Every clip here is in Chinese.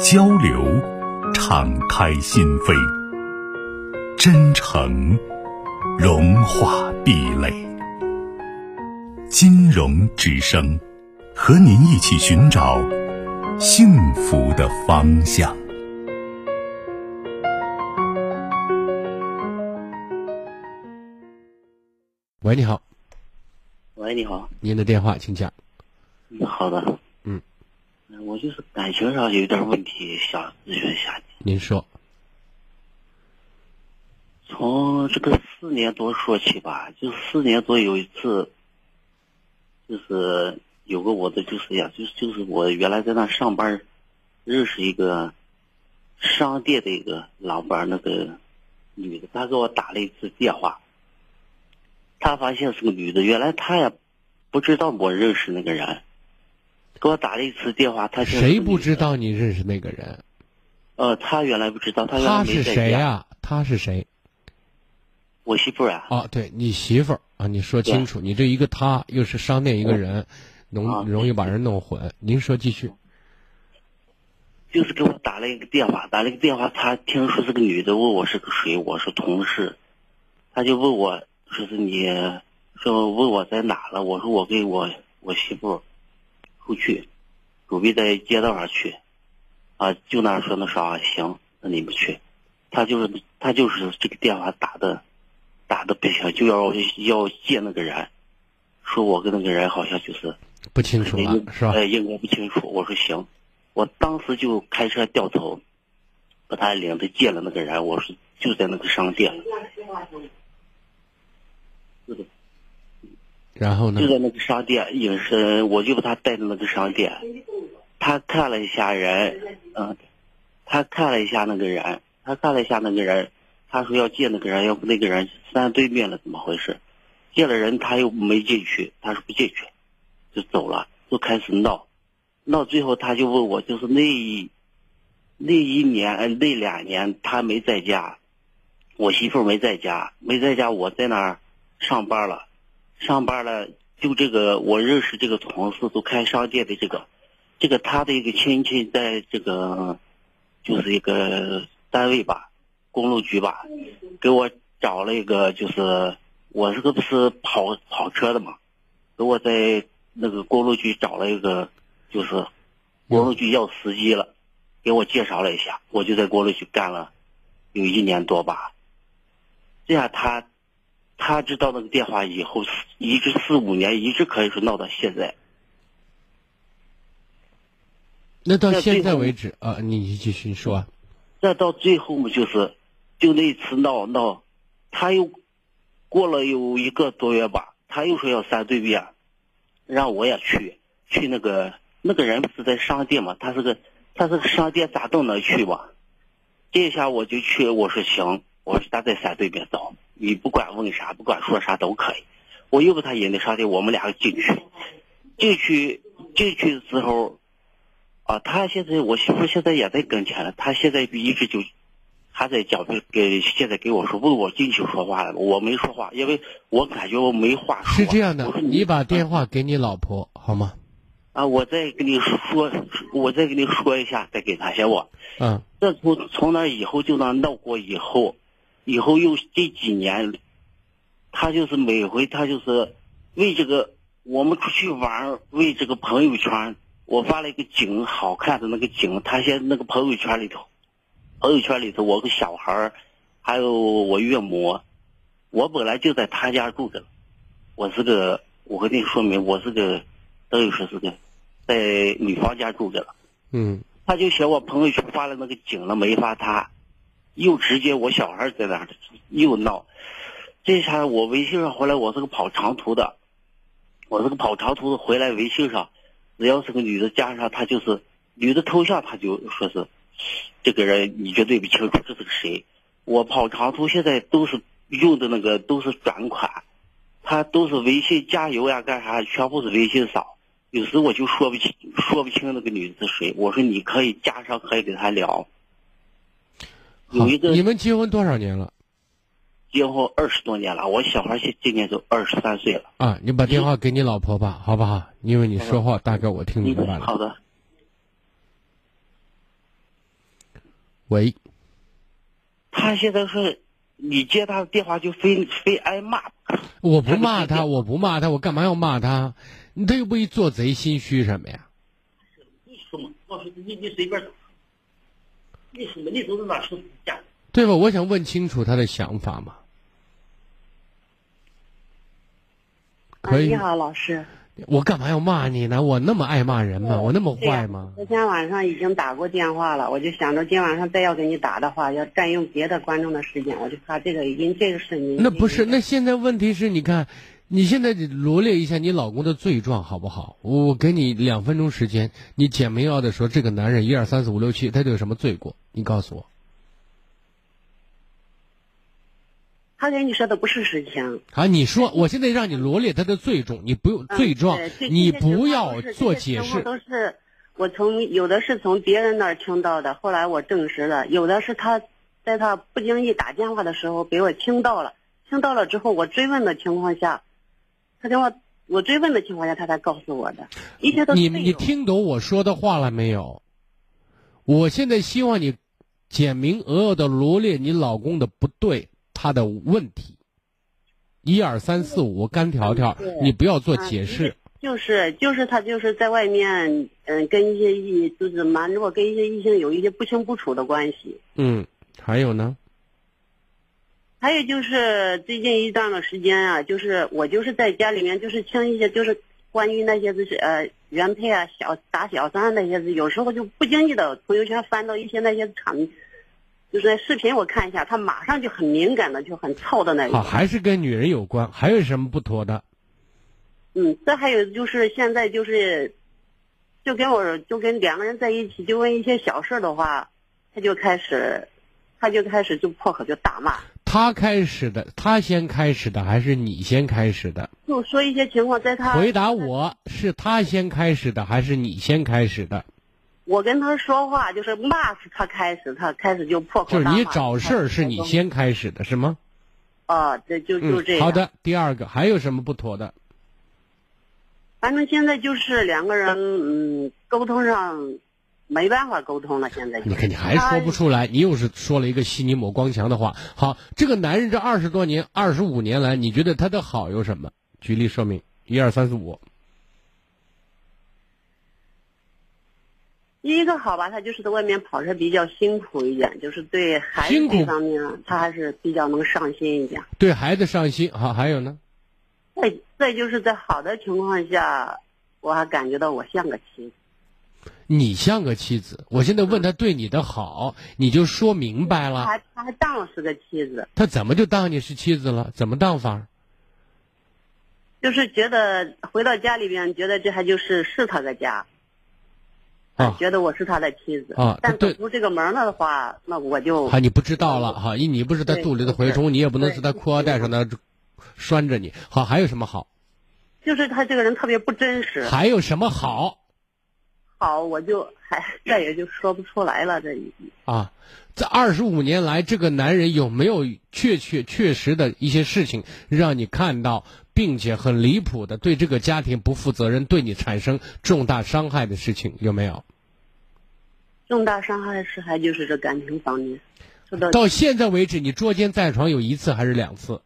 交流，敞开心扉；真诚，融化壁垒。金融之声，和您一起寻找幸福的方向。喂，你好。喂，你好。您的电话，请讲。嗯，好的。嗯。我就是感情上有点问题，想咨询一下你。您说。从这个四年多说起吧，就四年多有一次，就是有个我的就是呀，就是就是我原来在那上班，认识一个商店的一个老板，那个女的，她给我打了一次电话，她发现是个女的，原来她也不知道我认识那个人。给我打了一次电话，他谁不知道你认识那个人？呃，他原来不知道，他原来没。他是谁呀？他是谁？我媳妇啊。哦，对你媳妇儿啊，你说清楚，你这一个他又是商店一个人，容容易把人弄混。您说继续。就是给我打了一个电话，打了一个电话，他听说是个女的，问我是个谁，我是同事，他就问我说是你，说问我在哪了，我说我给我我媳妇。出去，准备在街道上去，啊，就那说那啥行，那你们去。他就是他就是这个电话打的，打的不行，就要要见那个人，说我跟那个人好像就是不清楚了，是吧？哎，应该不清楚。我说行，我当时就开车掉头，把他领着见了那个人。我说就在那个商店。是的。然后呢？就在那个商店，也是我就把他带到那个商店，他看了一下人，嗯，他看了一下那个人，他看了一下那个人，他说要见那个人，要不那个人站对面了，怎么回事？见了人他又没进去，他说不进去，就走了，就开始闹，闹最后他就问我，就是那一那一年那两年他没在家，我媳妇没在家，没在家，我在那儿上班了。上班了，就这个我认识这个同事都开商店的这个，这个他的一个亲戚在这个，就是一个单位吧，公路局吧，给我找了一个，就是我这个不是跑跑车的嘛，给我在那个公路局找了一个，就是公路局要司机了，给我介绍了一下，我就在公路局干了有一年多吧，这样他。他知道那个电话以后，一直四五年，一直可以说闹到现在。那到现在为止啊，你继续说。那到最后嘛，就是，就那次闹闹，他又过了有一个多月吧，他又说要三对面，让我也去，去那个那个人不是在商店嘛，他是个他是个商店，咋都能去吧？这下我就去，我说行，我说咱在三对面走。你不管问啥，不管说啥都可以。我又把他引到商店，我们俩进去。进去进去的时候，啊，他现在我媳妇现在也在跟前了。他现在一直就还在讲，给现在给我说问我进去说话了，我没说话，因为我感觉我没话说。是这样的，你把电话给你老婆好吗？啊，我再跟你说，我再跟你说一下，再给他行不？嗯。这从从那以后就那闹过以后。以后又这几年，他就是每回他就是为这个我们出去玩，为这个朋友圈，我发了一个景，好看的那个景，他现那个朋友圈里头，朋友圈里头我个小孩还有我岳母，我本来就在他家住着，我是个，我跟你说明，我是个，等于说是个，在女方家住着了。嗯。他就嫌我朋友圈发了那个景了，没发他。又直接我小孩在那儿又闹，这下我微信上回来，我是个跑长途的，我是个跑长途的回来微信上，只要是个女的加上她就是女的头像，他就说是这个人你绝对不清楚这是个谁。我跑长途现在都是用的那个都是转款，他都是微信加油呀干啥，全部是微信扫。有时我就说不清说不清那个女的是谁。我说你可以加上，可以跟他聊。有一个你们结婚多少年了？结婚二十多年了，我小孩现今年都二十三岁了。啊，你把电话给你老婆吧，好不好？因为你说话大概我听明白了。好的。喂。他现在是，你接他的电话就非非挨骂。我不骂他，我不骂他，我干嘛要骂他？他又不一做贼心虚什么呀？你你你随便打。你说嘛？你都是拿手机讲。对吧？我想问清楚他的想法嘛。可以。你好，老师。我干嘛要骂你呢？我那么爱骂人吗？我那么坏吗？昨天晚上已经打过电话了，我就想着今晚上再要给你打的话，要占用别的观众的时间，我就怕这个已经这个是你。那不是？那现在问题是你看，你现在罗列一下你老公的罪状好不好？我给你两分钟时间，你简明要的说这个男人一二三四五六七，他都有什么罪过？你告诉我。他跟你说的不是实情。啊，你说，我现在让你罗列他的罪状，你不用罪状，你不要做解释。都是我从有的是从别人那儿听到的，后来我证实了；有的是他在他不经意打电话的时候给我听到了，听到了之后我追问的情况下，他电话我追问的情况下他才告诉我的，一切都你你听懂我说的话了没有？我现在希望你简明扼要的罗列你老公的不对。他的问题，一二三四五，干条条，你不要做解释。就是就是他就是在外面，嗯，跟一些异就是瞒着我跟一些异性有一些不清不楚的关系。嗯，还有呢？还有就是最近一段的时间啊，就是我就是在家里面就是听一些就是关于那些就是呃原配啊小打小三那些，有时候就不经意的朋友圈翻到一些那些场。就是视频，我看一下，他马上就很敏感的，就很操的那种。好，还是跟女人有关，还有什么不妥的？嗯，这还有就是现在就是，就跟我就跟两个人在一起，就问一些小事的话，他就开始，他就开始就破口就大骂。他开始的，他先开始的，还是你先开始的？就说一些情况，在他回答我是他先开始的，还是你先开始的？我跟他说话就是骂是他开始，他开始就破口大骂。就是你找事儿是你先开始的是吗？啊，这就就这样。好的，第二个还有什么不妥的？反正现在就是两个人，嗯，沟通上没办法沟通了。现在你看你还说不出来，你又是说了一个悉尼抹光墙的话。好，这个男人这二十多年、二十五年来，你觉得他的好有什么？举例说明，一二三四五。第一个好吧，他就是在外面跑车比较辛苦一点，就是对孩子这方面，他还是比较能上心一点。对孩子上心，好，还有呢？再再就是在好的情况下，我还感觉到我像个妻子。你像个妻子，我现在问他对你的好，你就说明白了。他还他还当我是个妻子。他怎么就当你是妻子了？怎么当法？就是觉得回到家里边，觉得这还就是是他的家。啊，觉得我是他的妻子啊，但走出这个门了的话，那我就啊，你不知道了哈，你你不是他肚里的蛔虫，你也不能是他裤腰带上的拴着你。好，还有什么好？就是他这个人特别不真实。还有什么好？好，我就还再也就说不出来了。这啊，这二十五年来，这个男人有没有确确确实的一些事情让你看到，并且很离谱的对这个家庭不负责任，对你产生重大伤害的事情有没有？重大伤害的事还就是这感情方面，到现在为止，你捉奸在床有一次还是两次？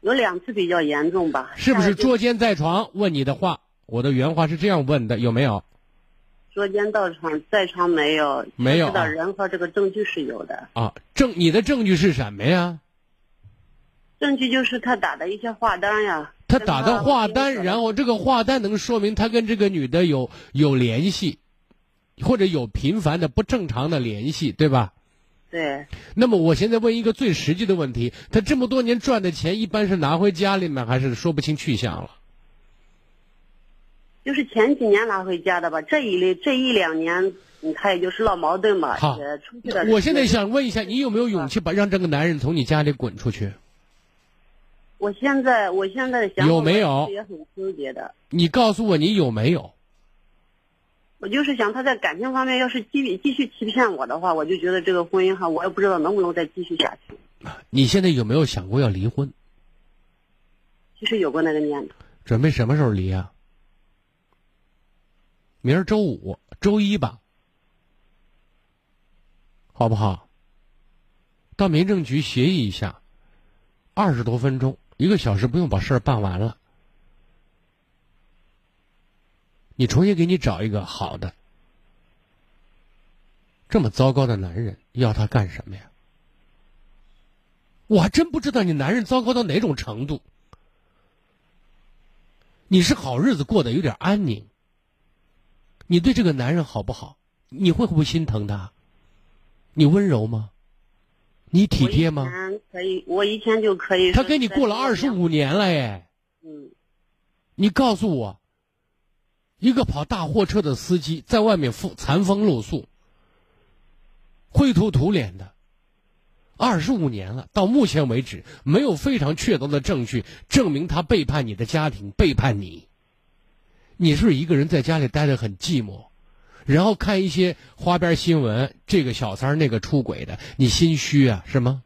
有两次比较严重吧？是不是捉奸在床？问你的话，我的原话是这样问的，有没有？捉奸到场在场没有？没有。的人和这个证据是有的。啊，证你的证据是什么呀？证据就是他打的一些话单呀。他打的话单，然后这个话单能说明他跟这个女的有有联系。或者有频繁的不正常的联系，对吧？对。那么我现在问一个最实际的问题：他这么多年赚的钱，一般是拿回家里面，还是说不清去向了？就是前几年拿回家的吧，这一类这一两年，嗯他也就是闹矛盾嘛。好呃出去的。我现在，想问一下，你有没有勇气把让这个男人从你家里滚出去？我现在我现在的想法有没有也很纠结的。你告诉我你有没有？我就是想他在感情方面要是继续继续欺骗我的话，我就觉得这个婚姻哈，我也不知道能不能再继续下去。你现在有没有想过要离婚？其实有过那个念头。准备什么时候离啊？明儿周五、周一吧，好不好？到民政局协议一下，二十多分钟，一个小时不用把事儿办完了。你重新给你找一个好的。这么糟糕的男人，要他干什么呀？我还真不知道你男人糟糕到哪种程度。你是好日子过得有点安宁，你对这个男人好不好？你会不会心疼他？你温柔吗？你体贴吗？以前可以，我以前就可以。他跟你过了二十。五年了哎，嗯，你告诉我，一个跑大货车的司机在外面风残风露宿、灰头土脸的，二十五年了，到目前为止没有非常确凿的证据证明他背叛你的家庭，背叛你。你是不是一个人在家里待得很寂寞，然后看一些花边新闻，这个小三儿那个出轨的，你心虚啊，是吗？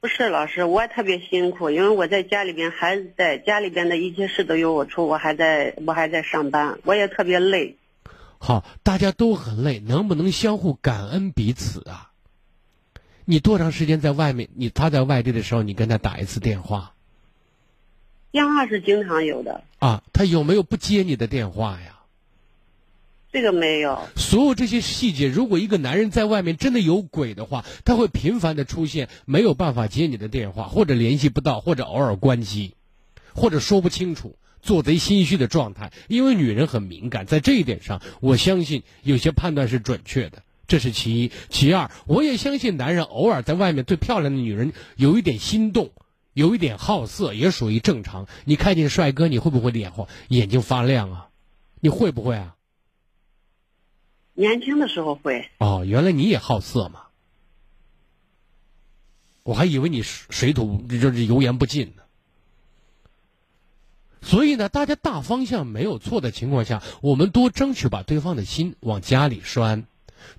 不是老师，我也特别辛苦，因为我在家里边，孩子在家里边的一切事都由我出，我还在我还在上班，我也特别累。好，大家都很累，能不能相互感恩彼此啊？你多长时间在外面？你他在外地的时候，你跟他打一次电话电话是经常有的，啊？他有没有不接你的电话呀？这个没有。所有这些细节，如果一个男人在外面真的有鬼的话，他会频繁的出现，没有办法接你的电话，或者联系不到，或者偶尔关机，或者说不清楚，做贼心虚的状态。因为女人很敏感，在这一点上，我相信有些判断是准确的。这是其一，其二，我也相信男人偶尔在外面对漂亮的女人有一点心动，有一点好色，也属于正常。你看见帅哥，你会不会脸红，眼睛发亮啊？你会不会啊？年轻的时候会，哦，原来你也好色嘛！我还以为你水水土就是油盐不进呢。所以呢，大家大方向没有错的情况下，我们多争取把对方的心往家里拴，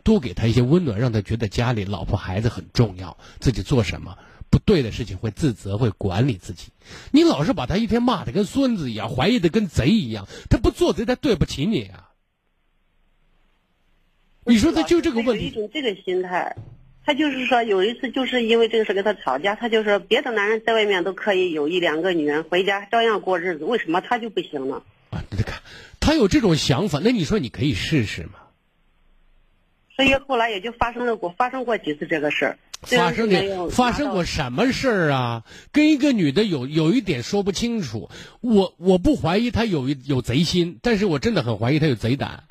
多给他一些温暖，让他觉得家里老婆孩子很重要，自己做什么不对的事情会自责，会管理自己。你老是把他一天骂的跟孙子一样，怀疑的跟贼一样，他不做贼，他对不起你啊！你说他就这个问有一，种这个心态，他就是说有一次就是因为这个事跟他吵架，他就说别的男人在外面都可以有一两个女人，回家照样过日子，为什么他就不行呢？啊，你看，他有这种想法，那你说你可以试试吗？所以后来也就发生了过发生过几次这个事儿。发生是没有的发生过什么事儿啊？跟一个女的有有一点说不清楚，我我不怀疑她有一有贼心，但是我真的很怀疑她有贼胆。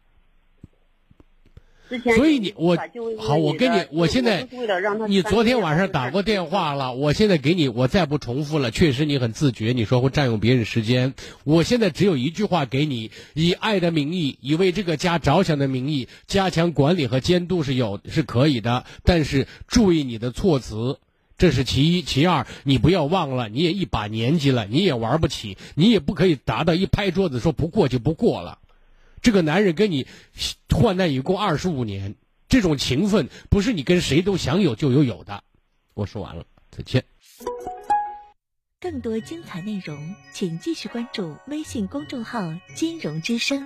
之前所以你我好，我跟你我现在你昨天晚上打过电话了，我现在给你，我再不重复了。确实你很自觉，你说会占用别人时间。我现在只有一句话给你：以爱的名义，以为这个家着想的名义，加强管理和监督是有是可以的，但是注意你的措辞。这是其一，其二，你不要忘了，你也一把年纪了，你也玩不起，你也不可以达到一拍桌子说不过就不过了。这个男人跟你患难与共二十五年，这种情分不是你跟谁都想有就有有的。我说完了，再见。更多精彩内容，请继续关注微信公众号“金融之声”。